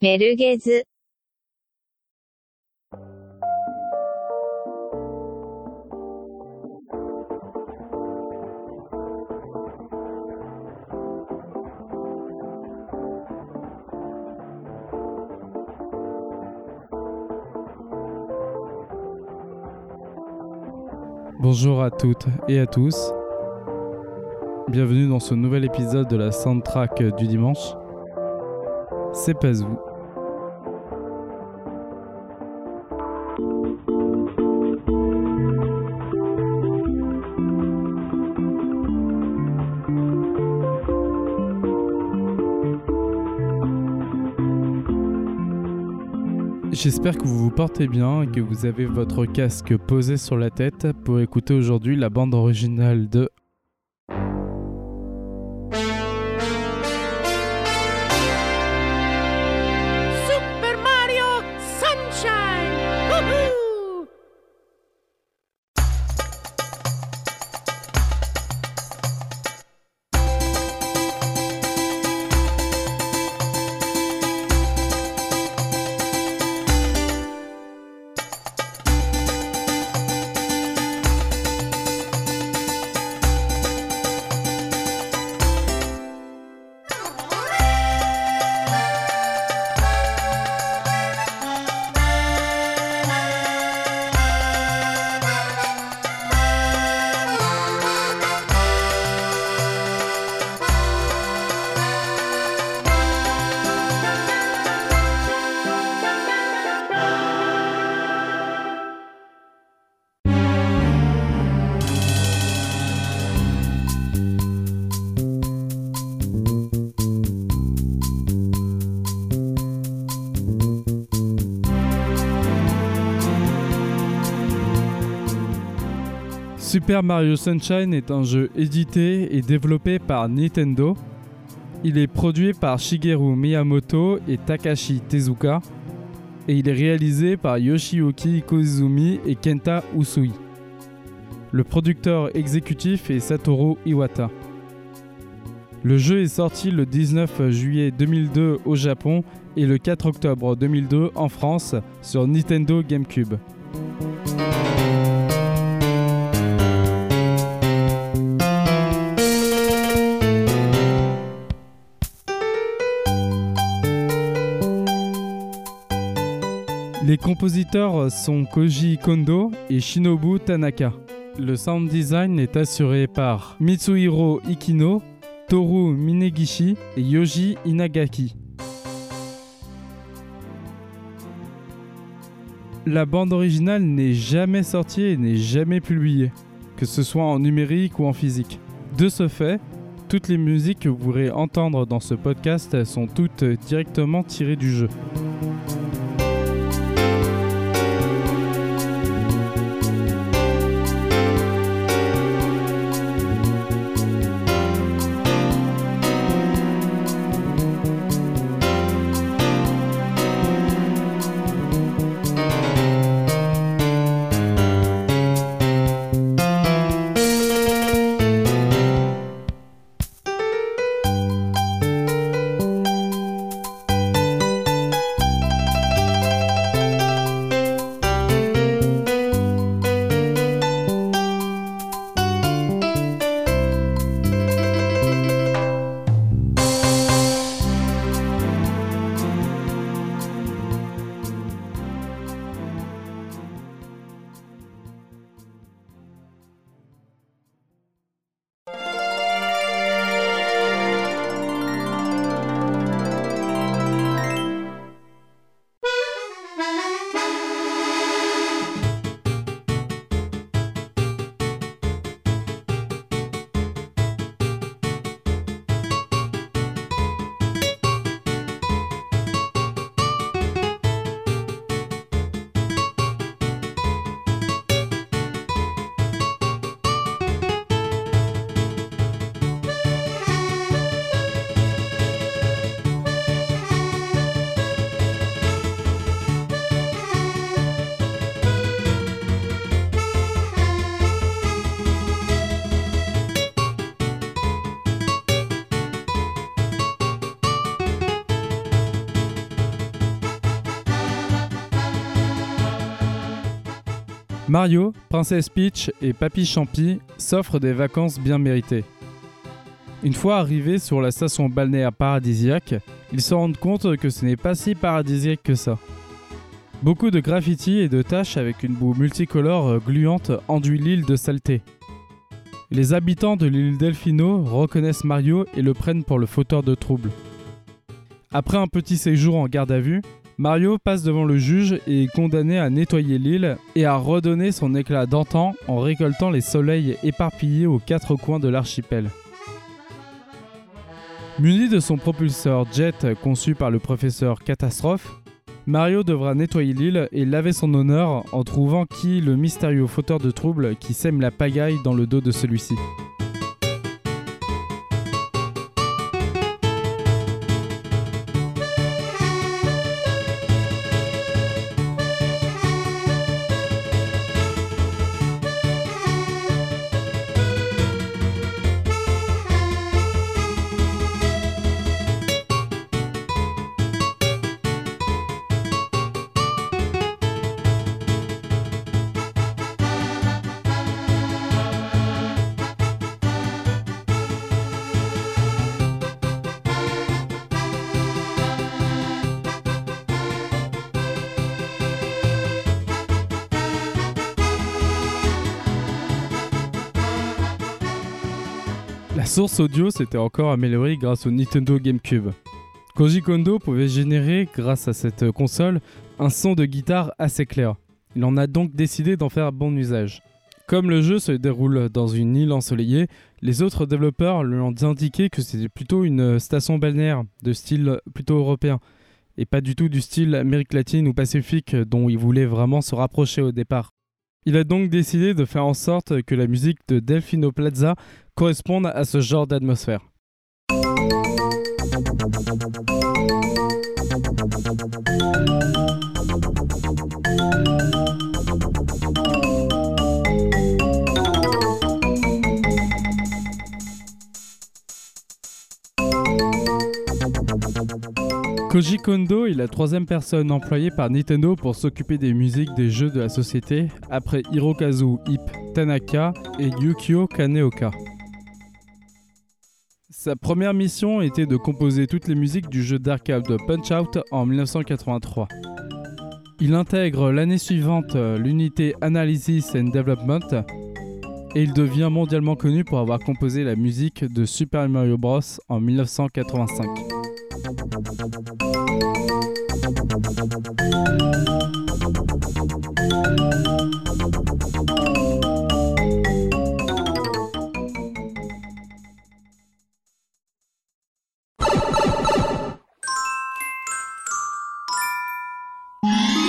メルゲズ Bonjour à toutes et à tous. Bienvenue dans ce nouvel épisode de la soundtrack du dimanche. C'est pas J'espère que vous vous portez bien et que vous avez votre casque posé sur la tête pour écouter aujourd'hui la bande originale de Super Mario Sunshine est un jeu édité et développé par Nintendo. Il est produit par Shigeru Miyamoto et Takashi Tezuka et il est réalisé par Yoshiyuki Koizumi et Kenta Usui. Le producteur exécutif est Satoru Iwata. Le jeu est sorti le 19 juillet 2002 au Japon et le 4 octobre 2002 en France sur Nintendo GameCube. Les compositeurs sont Koji Kondo et Shinobu Tanaka. Le sound design est assuré par Mitsuhiro Ikino, Toru Minegishi et Yoji Inagaki. La bande originale n'est jamais sortie et n'est jamais publiée, que ce soit en numérique ou en physique. De ce fait, toutes les musiques que vous pourrez entendre dans ce podcast sont toutes directement tirées du jeu. Mario, Princesse Peach et Papy Champi s'offrent des vacances bien méritées. Une fois arrivés sur la station balnéaire paradisiaque, ils se rendent compte que ce n'est pas si paradisiaque que ça. Beaucoup de graffitis et de taches avec une boue multicolore gluante enduit l'île de saleté. Les habitants de l'île Delfino reconnaissent Mario et le prennent pour le fauteur de troubles. Après un petit séjour en garde à vue, Mario passe devant le juge et est condamné à nettoyer l'île et à redonner son éclat d'antan en récoltant les soleils éparpillés aux quatre coins de l'archipel. Muni de son propulseur jet conçu par le professeur Catastrophe, Mario devra nettoyer l'île et laver son honneur en trouvant qui le mystérieux fauteur de troubles qui sème la pagaille dans le dos de celui-ci. Audio s'était encore améliorée grâce au Nintendo GameCube. Koji Kondo pouvait générer, grâce à cette console, un son de guitare assez clair. Il en a donc décidé d'en faire bon usage. Comme le jeu se déroule dans une île ensoleillée, les autres développeurs lui ont indiqué que c'était plutôt une station balnéaire, de style plutôt européen, et pas du tout du style Amérique latine ou Pacifique dont il voulait vraiment se rapprocher au départ. Il a donc décidé de faire en sorte que la musique de Delfino Plaza corresponde à ce genre d'atmosphère. Koji Kondo est la troisième personne employée par Nintendo pour s'occuper des musiques des jeux de la société, après Hirokazu Ip Tanaka et Yukio Kaneoka. Sa première mission était de composer toutes les musiques du jeu d'arcade Punch-Out en 1983. Il intègre l'année suivante l'unité Analysis and Development et il devient mondialement connu pour avoir composé la musique de Super Mario Bros en 1985. 了。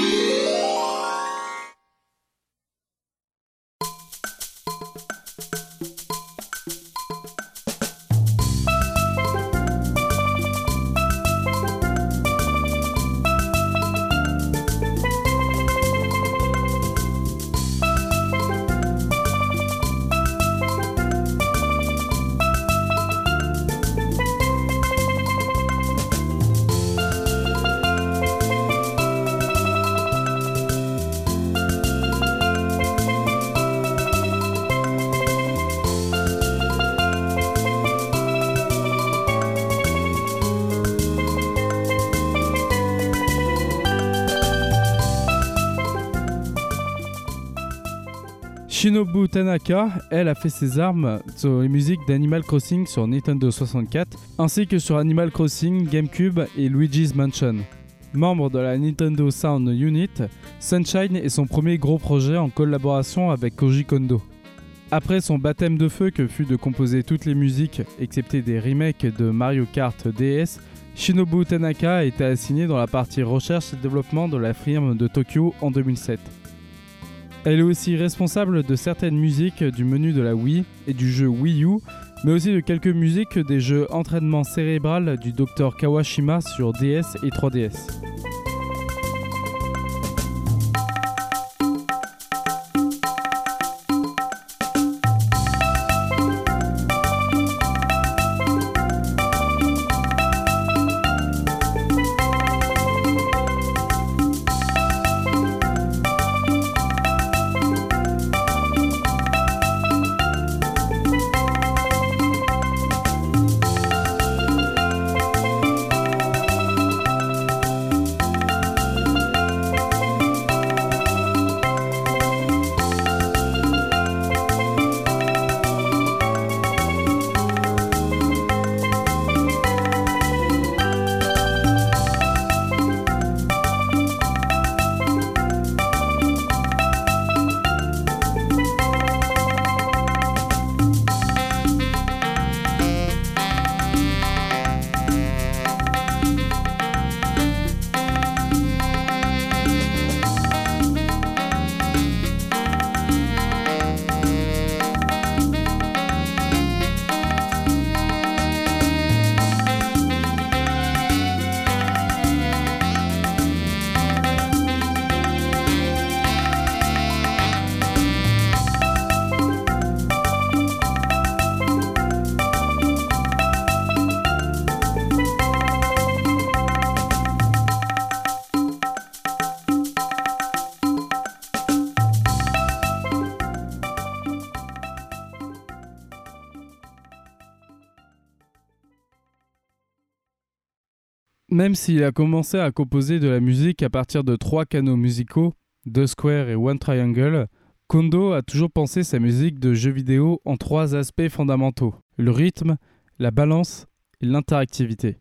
Shinobu Tanaka, elle a fait ses armes sur les musiques d'Animal Crossing sur Nintendo 64, ainsi que sur Animal Crossing, GameCube et Luigi's Mansion. Membre de la Nintendo Sound Unit, Sunshine est son premier gros projet en collaboration avec Koji Kondo. Après son baptême de feu que fut de composer toutes les musiques, excepté des remakes de Mario Kart DS, Shinobu Tanaka a été assigné dans la partie recherche et développement de la firme de Tokyo en 2007. Elle est aussi responsable de certaines musiques du menu de la Wii et du jeu Wii U, mais aussi de quelques musiques des jeux entraînement cérébral du Dr Kawashima sur DS et 3DS. Même s'il a commencé à composer de la musique à partir de trois canaux musicaux, deux squares et one triangle, Kondo a toujours pensé sa musique de jeux vidéo en trois aspects fondamentaux le rythme, la balance et l'interactivité.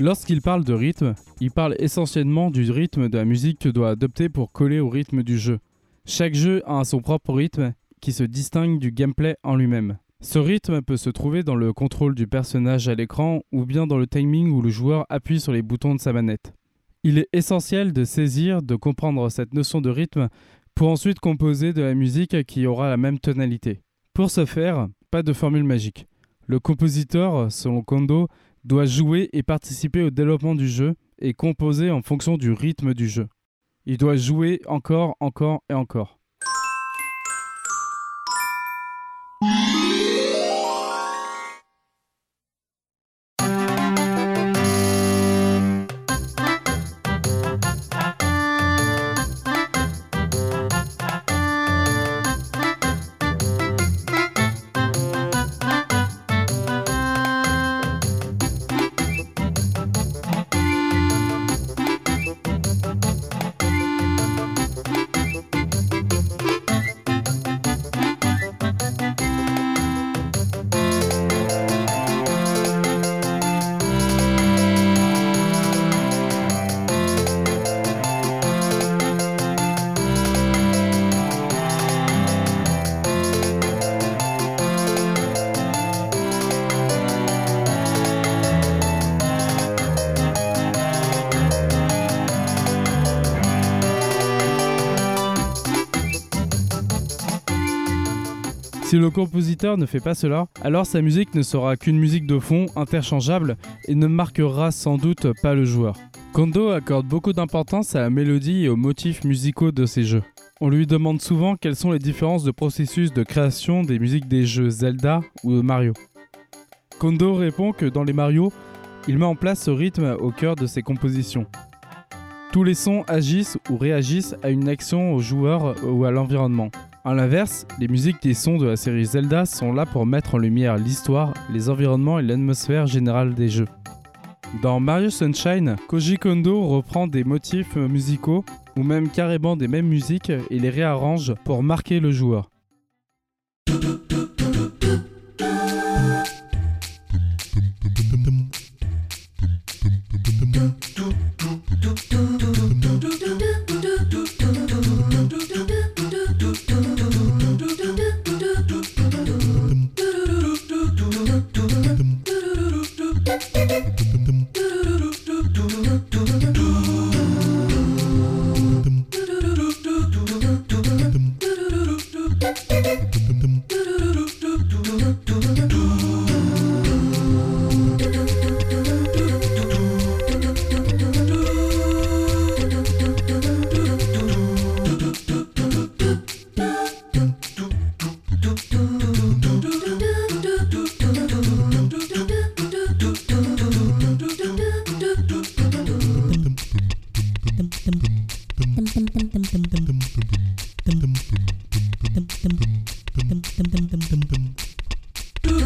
Lorsqu'il parle de rythme, il parle essentiellement du rythme de la musique que doit adopter pour coller au rythme du jeu. Chaque jeu a son propre rythme qui se distingue du gameplay en lui-même. Ce rythme peut se trouver dans le contrôle du personnage à l'écran ou bien dans le timing où le joueur appuie sur les boutons de sa manette. Il est essentiel de saisir, de comprendre cette notion de rythme pour ensuite composer de la musique qui aura la même tonalité. Pour ce faire, pas de formule magique. Le compositeur, selon Kondo, doit jouer et participer au développement du jeu et composer en fonction du rythme du jeu. Il doit jouer encore, encore et encore. Si le compositeur ne fait pas cela, alors sa musique ne sera qu'une musique de fond interchangeable et ne marquera sans doute pas le joueur. Kondo accorde beaucoup d'importance à la mélodie et aux motifs musicaux de ses jeux. On lui demande souvent quelles sont les différences de processus de création des musiques des jeux Zelda ou Mario. Kondo répond que dans les Mario, il met en place ce rythme au cœur de ses compositions. Tous les sons agissent ou réagissent à une action au joueur ou à l'environnement. A l'inverse, les musiques des sons de la série Zelda sont là pour mettre en lumière l'histoire, les environnements et l'atmosphère générale des jeux. Dans Mario Sunshine, Koji Kondo reprend des motifs musicaux ou même carrément des mêmes musiques et les réarrange pour marquer le joueur.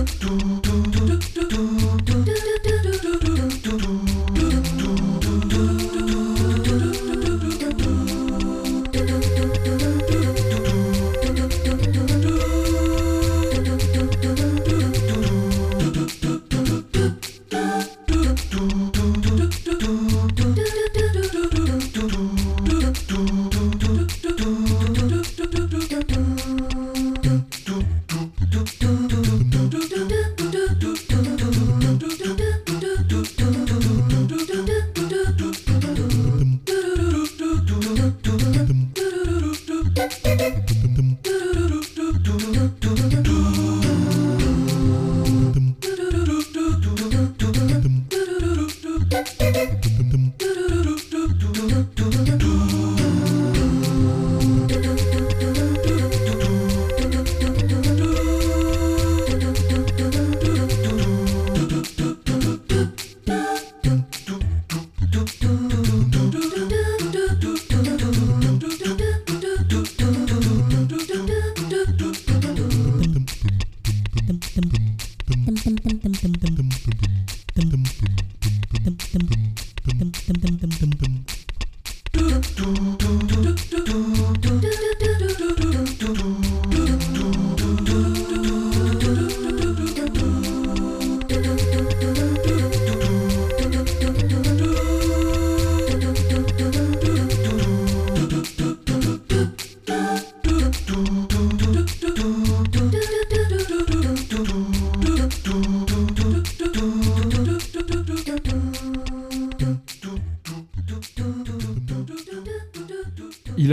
do, do.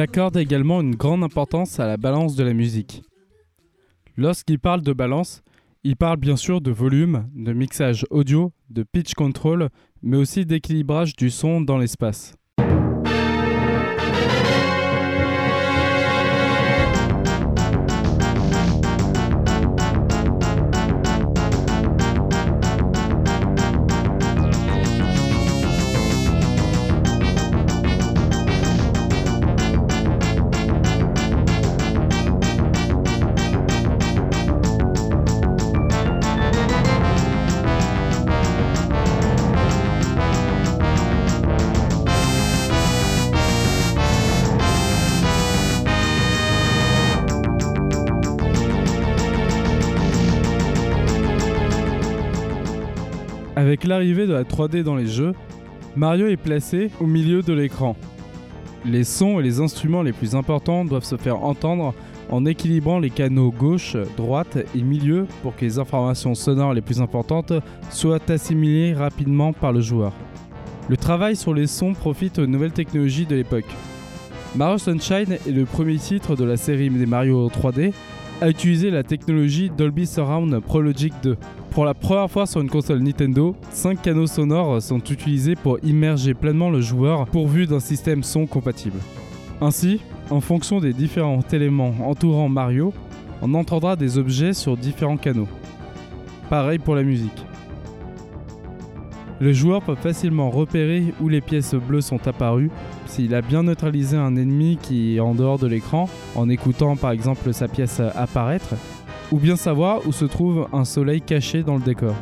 Accorde également une grande importance à la balance de la musique. Lorsqu'il parle de balance, il parle bien sûr de volume, de mixage audio, de pitch control, mais aussi d'équilibrage du son dans l'espace. Avec l'arrivée de la 3D dans les jeux, Mario est placé au milieu de l'écran. Les sons et les instruments les plus importants doivent se faire entendre en équilibrant les canaux gauche, droite et milieu pour que les informations sonores les plus importantes soient assimilées rapidement par le joueur. Le travail sur les sons profite aux nouvelles technologies de l'époque. Mario Sunshine est le premier titre de la série des Mario 3D à utiliser la technologie Dolby Surround Pro Logic 2. Pour la première fois sur une console Nintendo, 5 canaux sonores sont utilisés pour immerger pleinement le joueur pourvu d'un système son compatible. Ainsi, en fonction des différents éléments entourant Mario, on entendra des objets sur différents canaux. Pareil pour la musique. Le joueur peut facilement repérer où les pièces bleues sont apparues s'il a bien neutralisé un ennemi qui est en dehors de l'écran en écoutant par exemple sa pièce apparaître, ou bien savoir où se trouve un soleil caché dans le décor.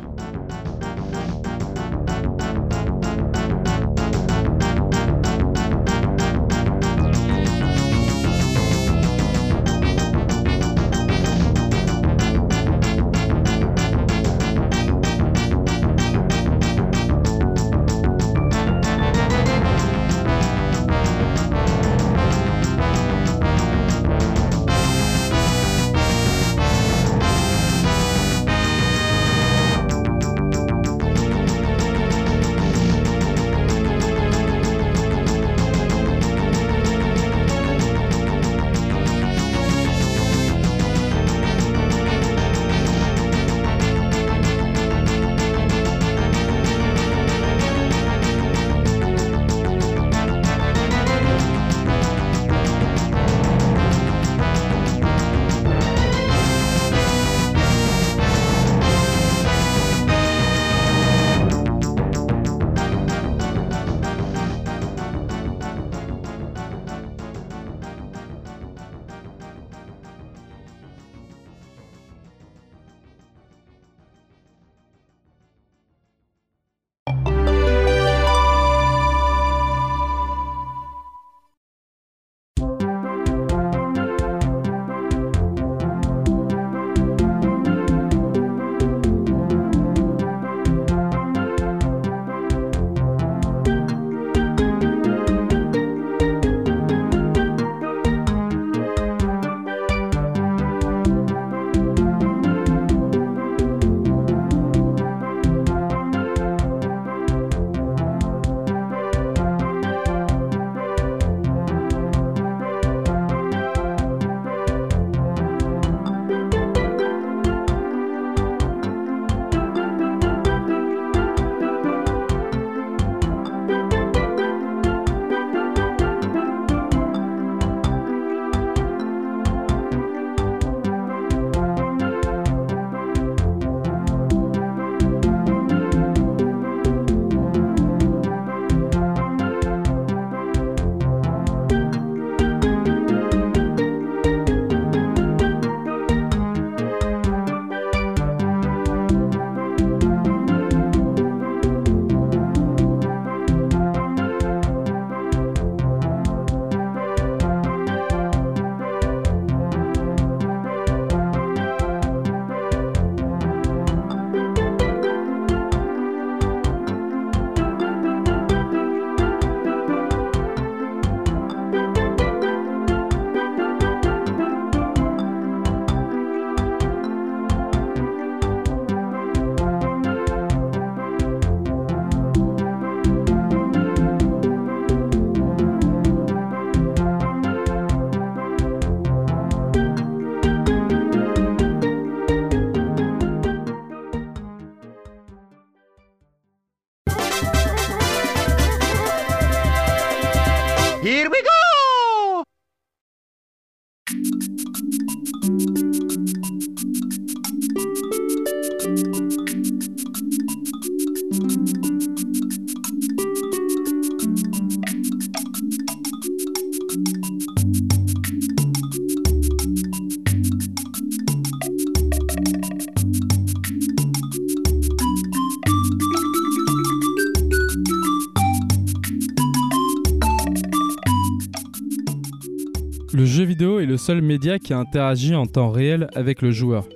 Seul média qui interagit en temps réel avec le joueur.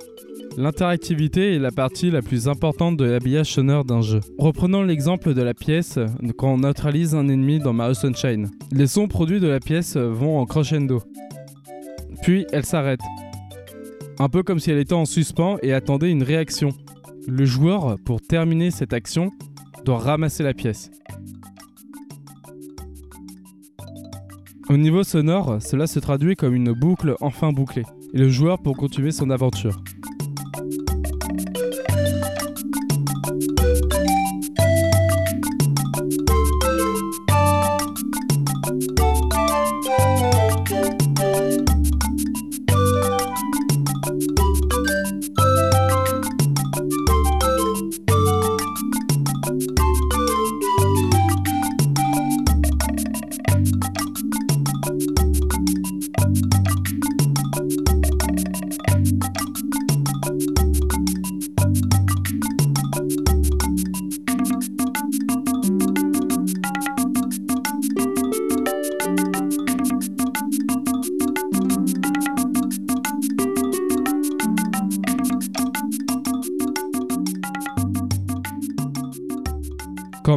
L'interactivité est la partie la plus importante de l'habillage sonore d'un jeu. Reprenons l'exemple de la pièce quand on neutralise un ennemi dans Mario Sunshine. Les sons produits de la pièce vont en crescendo. Puis elle s'arrête. Un peu comme si elle était en suspens et attendait une réaction. Le joueur, pour terminer cette action, doit ramasser la pièce. Au niveau sonore, cela se traduit comme une boucle enfin bouclée, et le joueur pour continuer son aventure.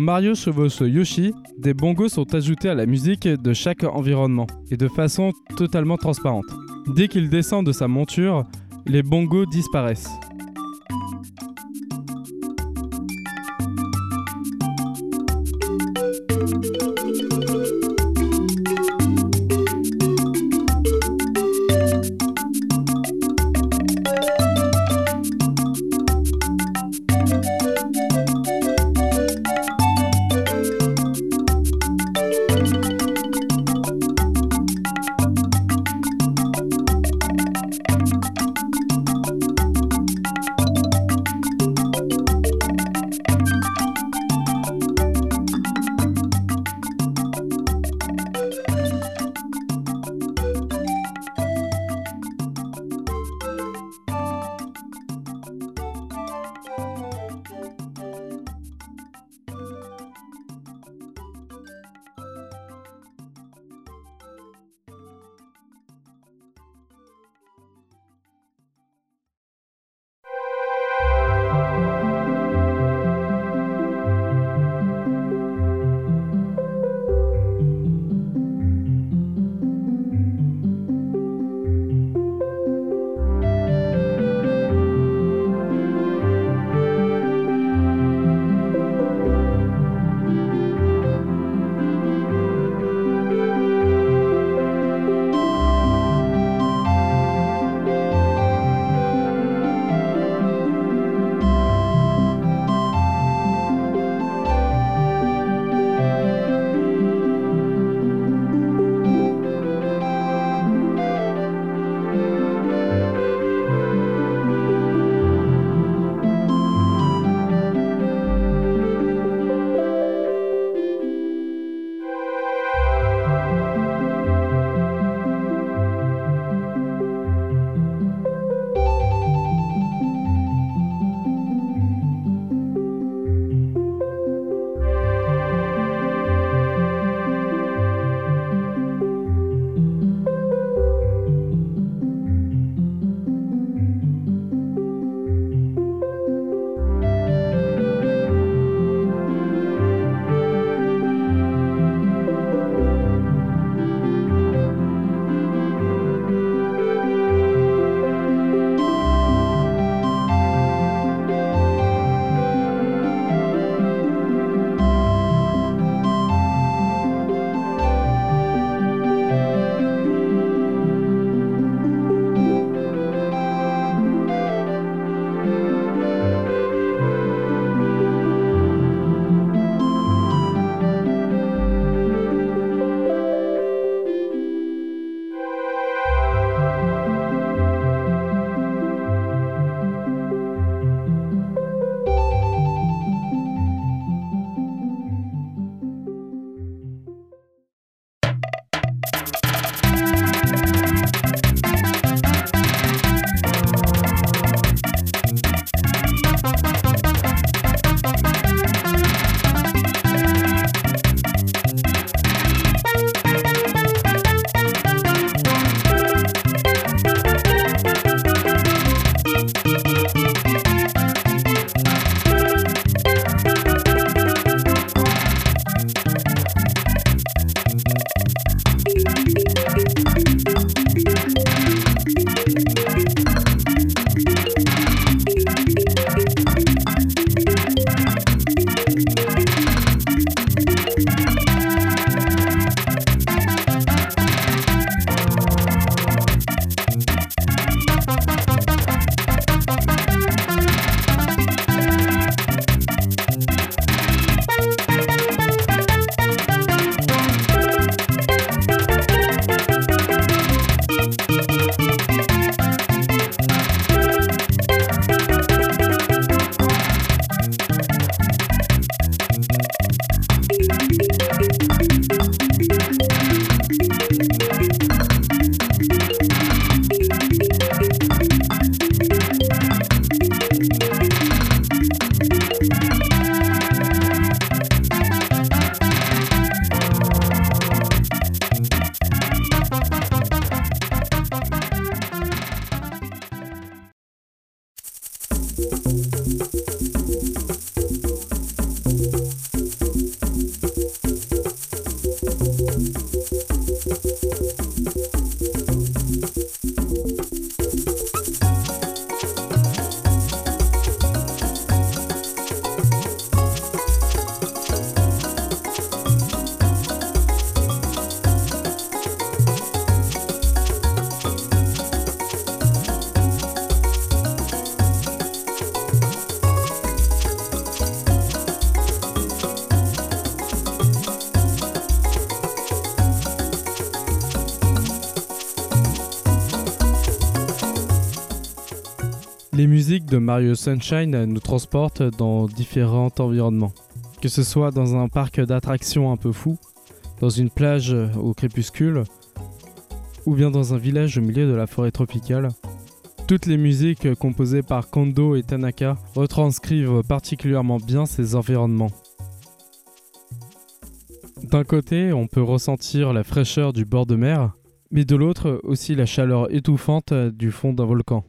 Mario chevauche Yoshi, des bongos sont ajoutés à la musique de chaque environnement, et de façon totalement transparente. Dès qu'il descend de sa monture, les bongos disparaissent. Les musiques de Mario Sunshine nous transportent dans différents environnements. Que ce soit dans un parc d'attractions un peu fou, dans une plage au crépuscule, ou bien dans un village au milieu de la forêt tropicale. Toutes les musiques composées par Kondo et Tanaka retranscrivent particulièrement bien ces environnements. D'un côté, on peut ressentir la fraîcheur du bord de mer, mais de l'autre aussi la chaleur étouffante du fond d'un volcan.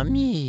Mami.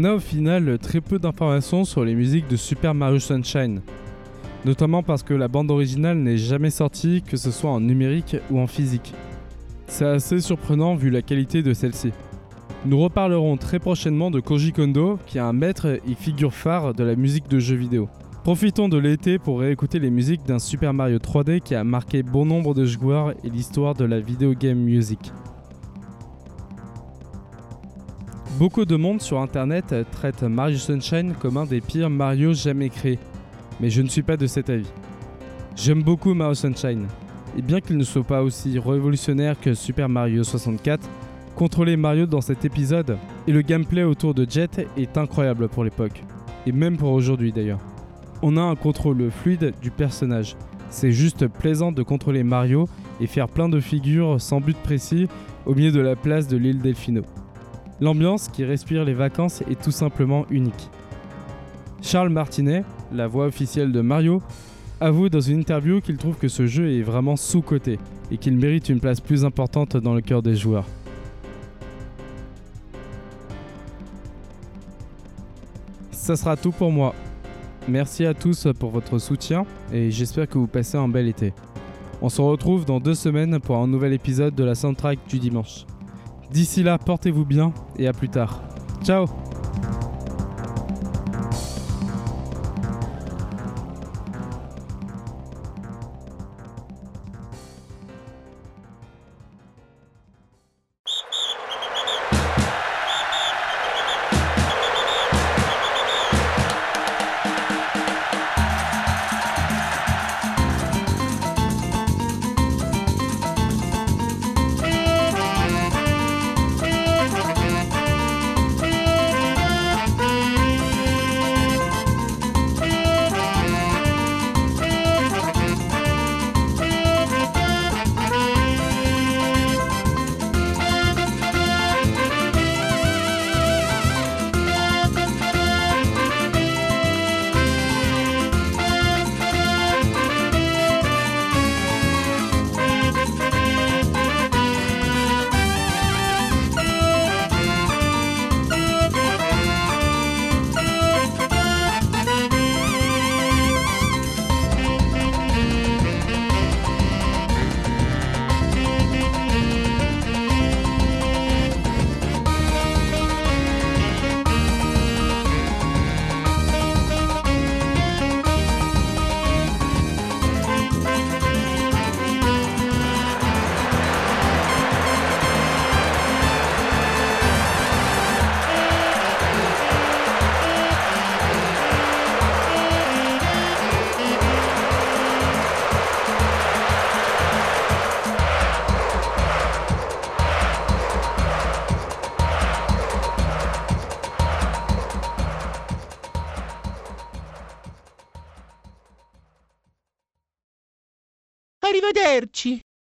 On a au final très peu d'informations sur les musiques de Super Mario Sunshine, notamment parce que la bande originale n'est jamais sortie, que ce soit en numérique ou en physique. C'est assez surprenant vu la qualité de celle-ci. Nous reparlerons très prochainement de Koji Kondo, qui est un maître et figure phare de la musique de jeux vidéo. Profitons de l'été pour réécouter les musiques d'un Super Mario 3D qui a marqué bon nombre de joueurs et l'histoire de la video game music. Beaucoup de monde sur internet traite Mario Sunshine comme un des pires Mario jamais créés, mais je ne suis pas de cet avis. J'aime beaucoup Mario Sunshine, et bien qu'il ne soit pas aussi révolutionnaire que Super Mario 64, contrôler Mario dans cet épisode et le gameplay autour de Jet est incroyable pour l'époque, et même pour aujourd'hui d'ailleurs. On a un contrôle fluide du personnage, c'est juste plaisant de contrôler Mario et faire plein de figures sans but précis au milieu de la place de l'île Delfino. L'ambiance qui respire les vacances est tout simplement unique. Charles Martinet, la voix officielle de Mario, avoue dans une interview qu'il trouve que ce jeu est vraiment sous-coté et qu'il mérite une place plus importante dans le cœur des joueurs. Ça sera tout pour moi. Merci à tous pour votre soutien et j'espère que vous passez un bel été. On se retrouve dans deux semaines pour un nouvel épisode de la soundtrack du dimanche. D'ici là, portez-vous bien et à plus tard. Ciao